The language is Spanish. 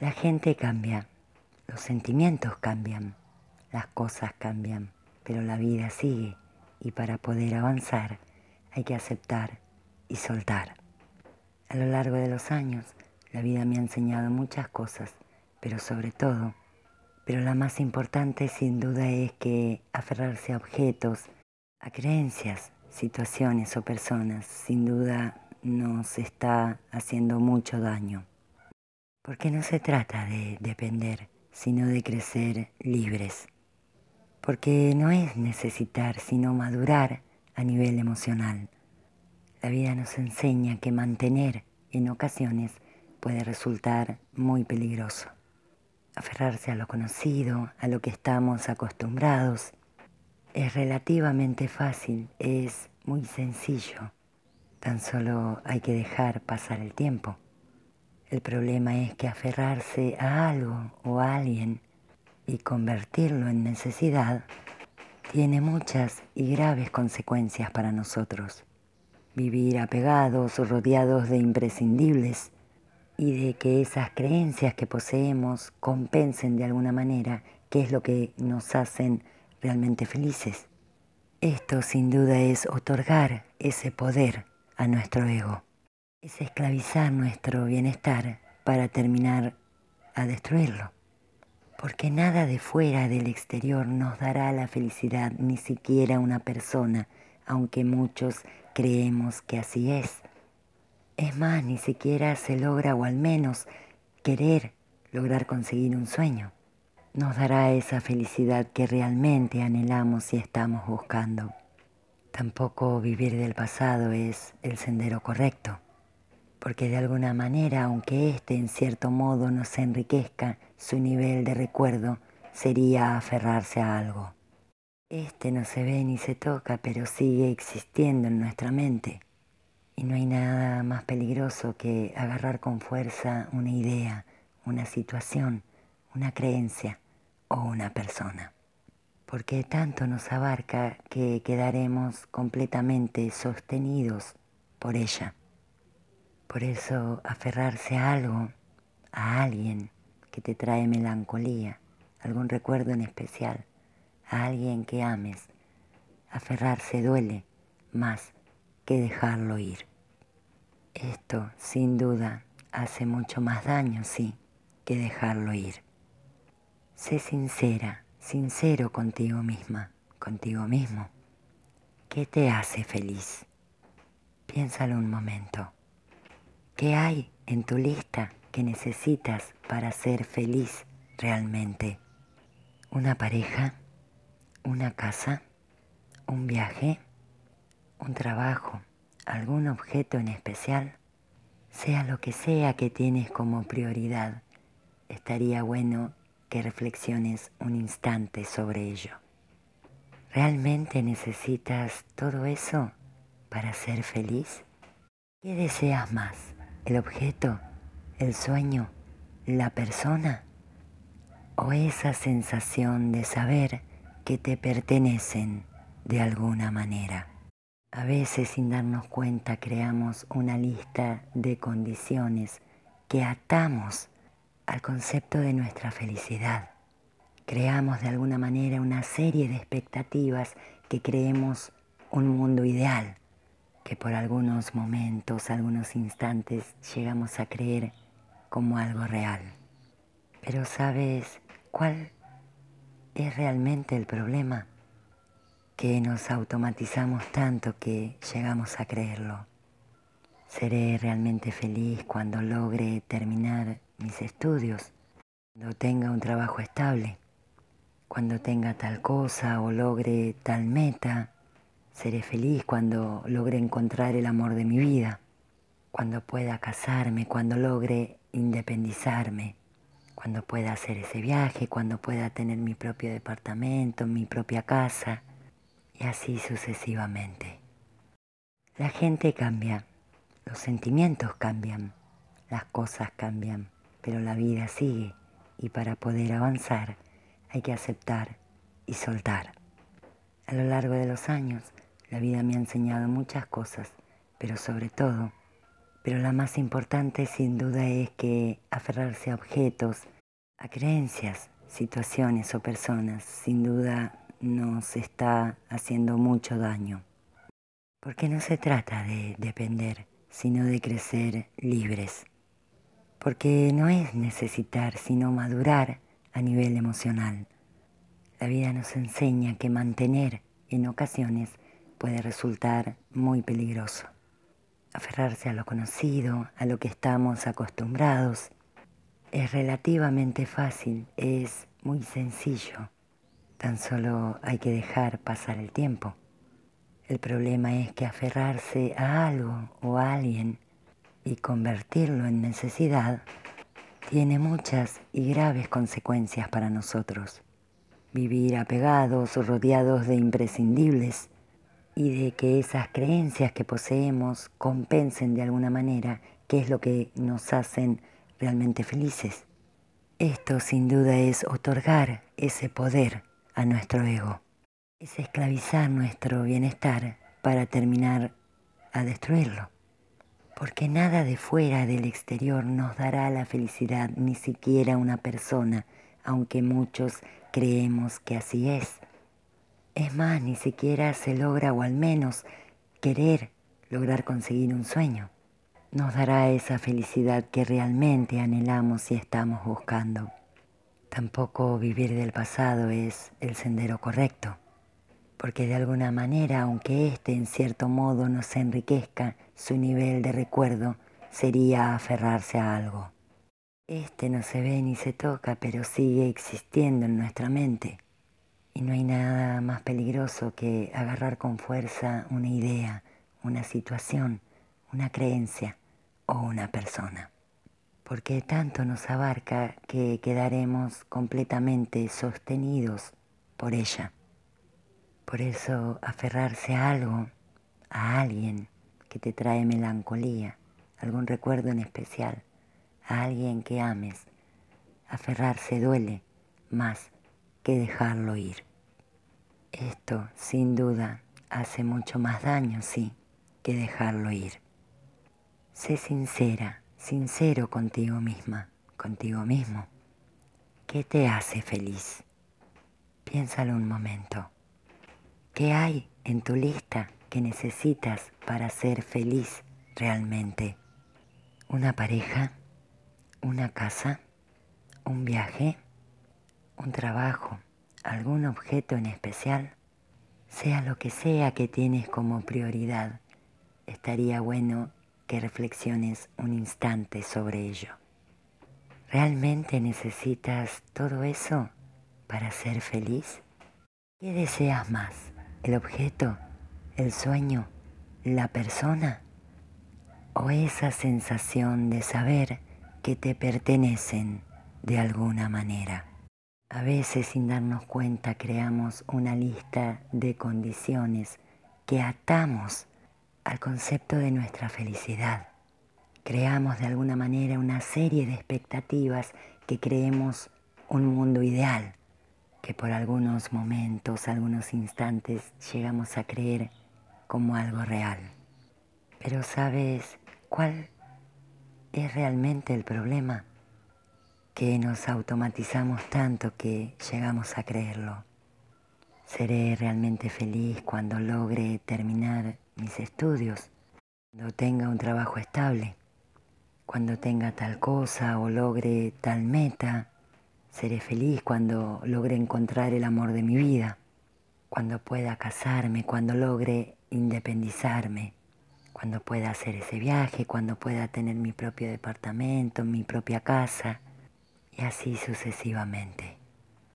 La gente cambia, los sentimientos cambian, las cosas cambian, pero la vida sigue y para poder avanzar hay que aceptar y soltar. A lo largo de los años, la vida me ha enseñado muchas cosas, pero sobre todo, pero la más importante sin duda es que aferrarse a objetos, a creencias, situaciones o personas, sin duda nos está haciendo mucho daño. Porque no se trata de depender, sino de crecer libres. Porque no es necesitar, sino madurar a nivel emocional. La vida nos enseña que mantener en ocasiones puede resultar muy peligroso. Aferrarse a lo conocido, a lo que estamos acostumbrados, es relativamente fácil, es muy sencillo. Tan solo hay que dejar pasar el tiempo. El problema es que aferrarse a algo o a alguien y convertirlo en necesidad tiene muchas y graves consecuencias para nosotros. Vivir apegados o rodeados de imprescindibles y de que esas creencias que poseemos compensen de alguna manera qué es lo que nos hacen realmente felices. Esto sin duda es otorgar ese poder a nuestro ego, es esclavizar nuestro bienestar para terminar a destruirlo. Porque nada de fuera del exterior nos dará la felicidad, ni siquiera una persona, aunque muchos creemos que así es. Es más, ni siquiera se logra o al menos querer lograr conseguir un sueño nos dará esa felicidad que realmente anhelamos y estamos buscando. Tampoco vivir del pasado es el sendero correcto, porque de alguna manera, aunque éste en cierto modo nos enriquezca, su nivel de recuerdo sería aferrarse a algo. Este no se ve ni se toca, pero sigue existiendo en nuestra mente. Y no hay nada más peligroso que agarrar con fuerza una idea, una situación, una creencia o una persona, porque tanto nos abarca que quedaremos completamente sostenidos por ella. Por eso aferrarse a algo, a alguien que te trae melancolía, algún recuerdo en especial, a alguien que ames, aferrarse duele más que dejarlo ir. Esto, sin duda, hace mucho más daño, sí, que dejarlo ir. Sé sincera, sincero contigo misma, contigo mismo. ¿Qué te hace feliz? Piénsalo un momento. ¿Qué hay en tu lista que necesitas para ser feliz realmente? ¿Una pareja? ¿Una casa? ¿Un viaje? ¿Un trabajo? ¿Algún objeto en especial? Sea lo que sea que tienes como prioridad, estaría bueno que reflexiones un instante sobre ello. ¿Realmente necesitas todo eso para ser feliz? ¿Qué deseas más? ¿El objeto? ¿El sueño? ¿La persona? ¿O esa sensación de saber que te pertenecen de alguna manera? A veces sin darnos cuenta creamos una lista de condiciones que atamos al concepto de nuestra felicidad. Creamos de alguna manera una serie de expectativas que creemos un mundo ideal, que por algunos momentos, algunos instantes llegamos a creer como algo real. Pero ¿sabes cuál es realmente el problema? Que nos automatizamos tanto que llegamos a creerlo. Seré realmente feliz cuando logre terminar mis estudios, cuando tenga un trabajo estable, cuando tenga tal cosa o logre tal meta, seré feliz cuando logre encontrar el amor de mi vida, cuando pueda casarme, cuando logre independizarme, cuando pueda hacer ese viaje, cuando pueda tener mi propio departamento, mi propia casa, y así sucesivamente. La gente cambia, los sentimientos cambian, las cosas cambian pero la vida sigue y para poder avanzar hay que aceptar y soltar. A lo largo de los años, la vida me ha enseñado muchas cosas, pero sobre todo, pero la más importante sin duda es que aferrarse a objetos, a creencias, situaciones o personas, sin duda nos está haciendo mucho daño. Porque no se trata de depender, sino de crecer libres. Porque no es necesitar, sino madurar a nivel emocional. La vida nos enseña que mantener en ocasiones puede resultar muy peligroso. Aferrarse a lo conocido, a lo que estamos acostumbrados, es relativamente fácil, es muy sencillo. Tan solo hay que dejar pasar el tiempo. El problema es que aferrarse a algo o a alguien y convertirlo en necesidad tiene muchas y graves consecuencias para nosotros. Vivir apegados rodeados de imprescindibles y de que esas creencias que poseemos compensen de alguna manera qué es lo que nos hacen realmente felices. Esto sin duda es otorgar ese poder a nuestro ego, es esclavizar nuestro bienestar para terminar a destruirlo. Porque nada de fuera del exterior nos dará la felicidad, ni siquiera una persona, aunque muchos creemos que así es. Es más, ni siquiera se logra o al menos querer lograr conseguir un sueño. Nos dará esa felicidad que realmente anhelamos y estamos buscando. Tampoco vivir del pasado es el sendero correcto, porque de alguna manera, aunque éste en cierto modo nos enriquezca, su nivel de recuerdo sería aferrarse a algo. Este no se ve ni se toca, pero sigue existiendo en nuestra mente. Y no hay nada más peligroso que agarrar con fuerza una idea, una situación, una creencia o una persona. Porque tanto nos abarca que quedaremos completamente sostenidos por ella. Por eso aferrarse a algo, a alguien que te trae melancolía, algún recuerdo en especial, a alguien que ames, aferrarse duele más que dejarlo ir. Esto, sin duda, hace mucho más daño, sí, que dejarlo ir. Sé sincera, sincero contigo misma, contigo mismo. ¿Qué te hace feliz? Piénsalo un momento. ¿Qué hay en tu lista que necesitas para ser feliz realmente? ¿Una pareja? ¿Una casa? ¿Un viaje? ¿Un trabajo? ¿Algún objeto en especial? Sea lo que sea que tienes como prioridad, estaría bueno que reflexiones un instante sobre ello. ¿Realmente necesitas todo eso para ser feliz? ¿Qué deseas más? el objeto, el sueño, la persona o esa sensación de saber que te pertenecen de alguna manera. A veces sin darnos cuenta creamos una lista de condiciones que atamos al concepto de nuestra felicidad. Creamos de alguna manera una serie de expectativas que creemos un mundo ideal que por algunos momentos, algunos instantes llegamos a creer como algo real. Pero ¿sabes cuál es realmente el problema? Que nos automatizamos tanto que llegamos a creerlo. Seré realmente feliz cuando logre terminar mis estudios, cuando tenga un trabajo estable, cuando tenga tal cosa o logre tal meta Seré feliz cuando logre encontrar el amor de mi vida, cuando pueda casarme, cuando logre independizarme, cuando pueda hacer ese viaje, cuando pueda tener mi propio departamento, mi propia casa y así sucesivamente.